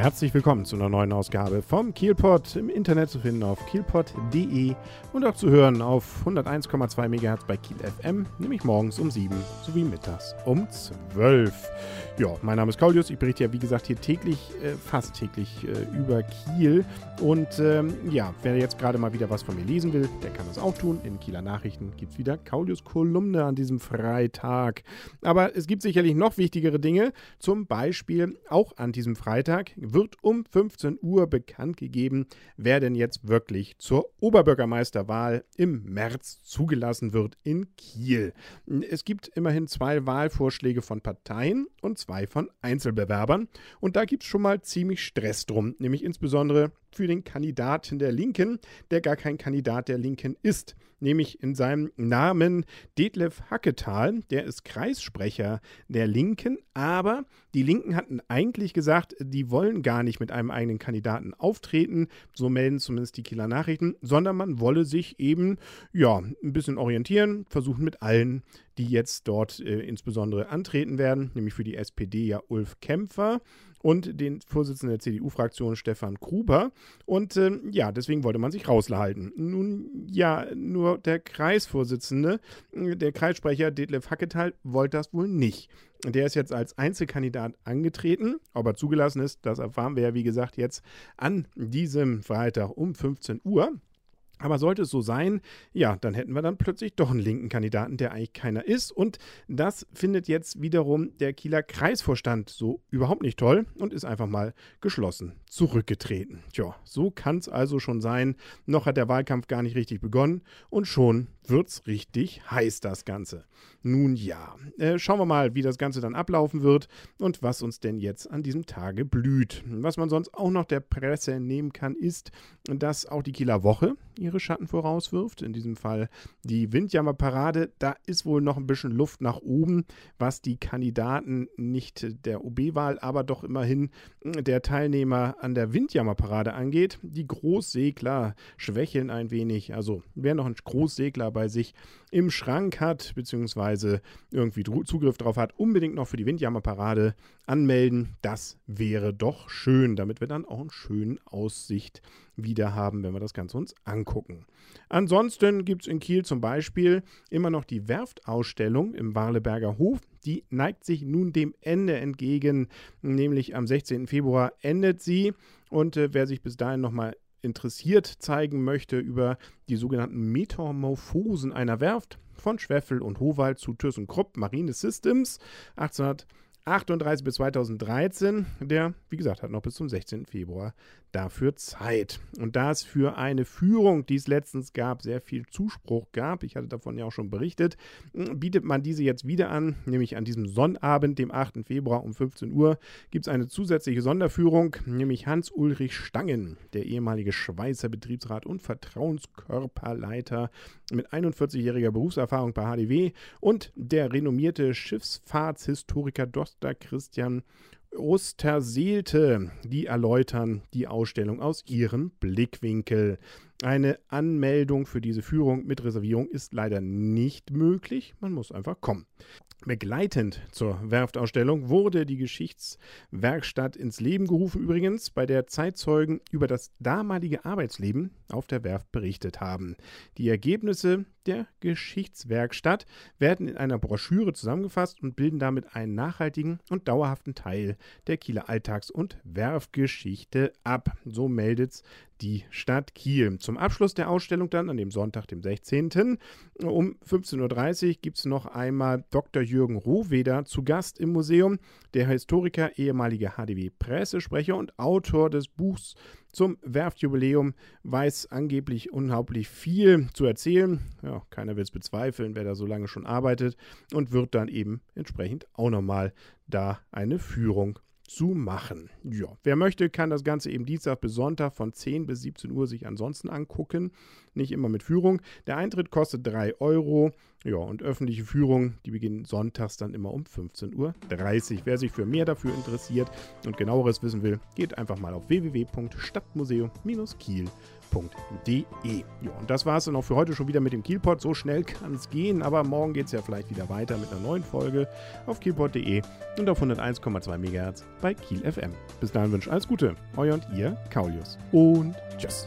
Herzlich willkommen zu einer neuen Ausgabe vom Kielpot im Internet zu finden auf kielpot.de und auch zu hören auf 101,2 MHz bei Kiel FM, nämlich morgens um 7 sowie mittags um 12. Ja, mein Name ist Claudius. Ich berichte ja, wie gesagt, hier täglich, äh, fast täglich äh, über Kiel. Und ähm, ja, wer jetzt gerade mal wieder was von mir lesen will, der kann das auch tun. In Kieler Nachrichten gibt es wieder Claudius Kolumne an diesem Freitag. Aber es gibt sicherlich noch wichtigere Dinge. Zum Beispiel auch an diesem Freitag wird um 15 Uhr bekannt gegeben, wer denn jetzt wirklich zur Oberbürgermeisterwahl im März zugelassen wird in Kiel. Es gibt immerhin zwei Wahlvorschläge von Parteien und zwei von Einzelbewerbern. Und da gibt es schon mal ziemlich Stress drum, nämlich insbesondere für den Kandidaten der Linken, der gar kein Kandidat der Linken ist, nämlich in seinem Namen Detlef Hacketal, der ist Kreissprecher der Linken, aber die Linken hatten eigentlich gesagt, die wollen gar nicht mit einem eigenen Kandidaten auftreten, so melden zumindest die Kieler Nachrichten, sondern man wolle sich eben ja, ein bisschen orientieren, versuchen mit allen die jetzt dort äh, insbesondere antreten werden, nämlich für die SPD ja Ulf Kämpfer und den Vorsitzenden der CDU-Fraktion Stefan Gruber. Und äh, ja, deswegen wollte man sich raushalten. Nun ja, nur der Kreisvorsitzende, äh, der Kreissprecher Detlef Hacketal, wollte das wohl nicht. Der ist jetzt als Einzelkandidat angetreten. Ob er zugelassen ist, das erfahren wir ja, wie gesagt, jetzt an diesem Freitag um 15 Uhr. Aber sollte es so sein, ja, dann hätten wir dann plötzlich doch einen linken Kandidaten, der eigentlich keiner ist. Und das findet jetzt wiederum der Kieler Kreisvorstand so überhaupt nicht toll und ist einfach mal geschlossen zurückgetreten. Tja, so kann es also schon sein. Noch hat der Wahlkampf gar nicht richtig begonnen und schon wird's richtig heiß, das Ganze. Nun ja, äh, schauen wir mal, wie das Ganze dann ablaufen wird und was uns denn jetzt an diesem Tage blüht. Was man sonst auch noch der Presse entnehmen kann, ist, dass auch die Kieler Woche ihre Schatten vorauswirft. In diesem Fall die Windjammerparade. Da ist wohl noch ein bisschen Luft nach oben, was die Kandidaten nicht der OB-Wahl, aber doch immerhin der Teilnehmer an der Windjammerparade angeht. Die Großsegler schwächeln ein wenig. Also wer noch einen Großsegler bei sich im Schrank hat, beziehungsweise irgendwie Zugriff drauf hat, unbedingt noch für die Windjammerparade anmelden. Das wäre doch schön, damit wir dann auch eine schöne Aussicht wieder haben, wenn wir das Ganze uns angucken. Ansonsten gibt es in Kiel zum Beispiel immer noch die Werftausstellung im Warleberger Hof. Die neigt sich nun dem Ende entgegen, nämlich am 16. Februar endet sie. Und äh, wer sich bis dahin nochmal interessiert zeigen möchte über die sogenannten Metamorphosen einer Werft, von Schweffel und Howald zu ThyssenKrupp Marine Systems 1838 bis 2013. Der, wie gesagt, hat noch bis zum 16. Februar dafür Zeit. Und da es für eine Führung, die es letztens gab, sehr viel Zuspruch gab, ich hatte davon ja auch schon berichtet, bietet man diese jetzt wieder an, nämlich an diesem Sonnabend, dem 8. Februar um 15 Uhr, gibt es eine zusätzliche Sonderführung, nämlich Hans-Ulrich Stangen, der ehemalige Schweizer Betriebsrat und Vertrauenskörperleiter mit 41-jähriger Berufserfahrung bei HDW und der renommierte Schiffsfahrtshistoriker Dr. Christian Osterseelte, die erläutern die Ausstellung aus ihrem Blickwinkel. Eine Anmeldung für diese Führung mit Reservierung ist leider nicht möglich. Man muss einfach kommen. Begleitend zur Werftausstellung wurde die Geschichtswerkstatt ins Leben gerufen, übrigens, bei der Zeitzeugen über das damalige Arbeitsleben auf der Werft berichtet haben. Die Ergebnisse der Geschichtswerkstatt werden in einer Broschüre zusammengefasst und bilden damit einen nachhaltigen und dauerhaften Teil der Kieler Alltags- und Werfgeschichte ab. So meldet die Stadt Kiel. Zum Abschluss der Ausstellung dann an dem Sonntag, dem 16. um 15.30 Uhr gibt es noch einmal Dr. Jürgen Rohweder zu Gast im Museum, der Historiker, ehemaliger HDW-Pressesprecher und Autor des Buchs zum Werftjubiläum weiß angeblich unglaublich viel zu erzählen. Ja, keiner will es bezweifeln, wer da so lange schon arbeitet und wird dann eben entsprechend auch nochmal da eine Führung zu machen. Ja, wer möchte, kann das Ganze eben Dienstag bis Sonntag von 10 bis 17 Uhr sich ansonsten angucken. Nicht immer mit Führung. Der Eintritt kostet 3 Euro Ja, und öffentliche Führungen, die beginnen sonntags dann immer um 15.30 Uhr. Wer sich für mehr dafür interessiert und genaueres wissen will, geht einfach mal auf www.stadtmuseum-kiel.de. Ja, und das war es dann auch für heute schon wieder mit dem Kielpot. So schnell kann es gehen, aber morgen geht es ja vielleicht wieder weiter mit einer neuen Folge auf kielpot.de und auf 101,2 MHz bei Kiel FM. Bis dahin wünsche alles Gute. Euer und ihr, Kaulius. Und tschüss.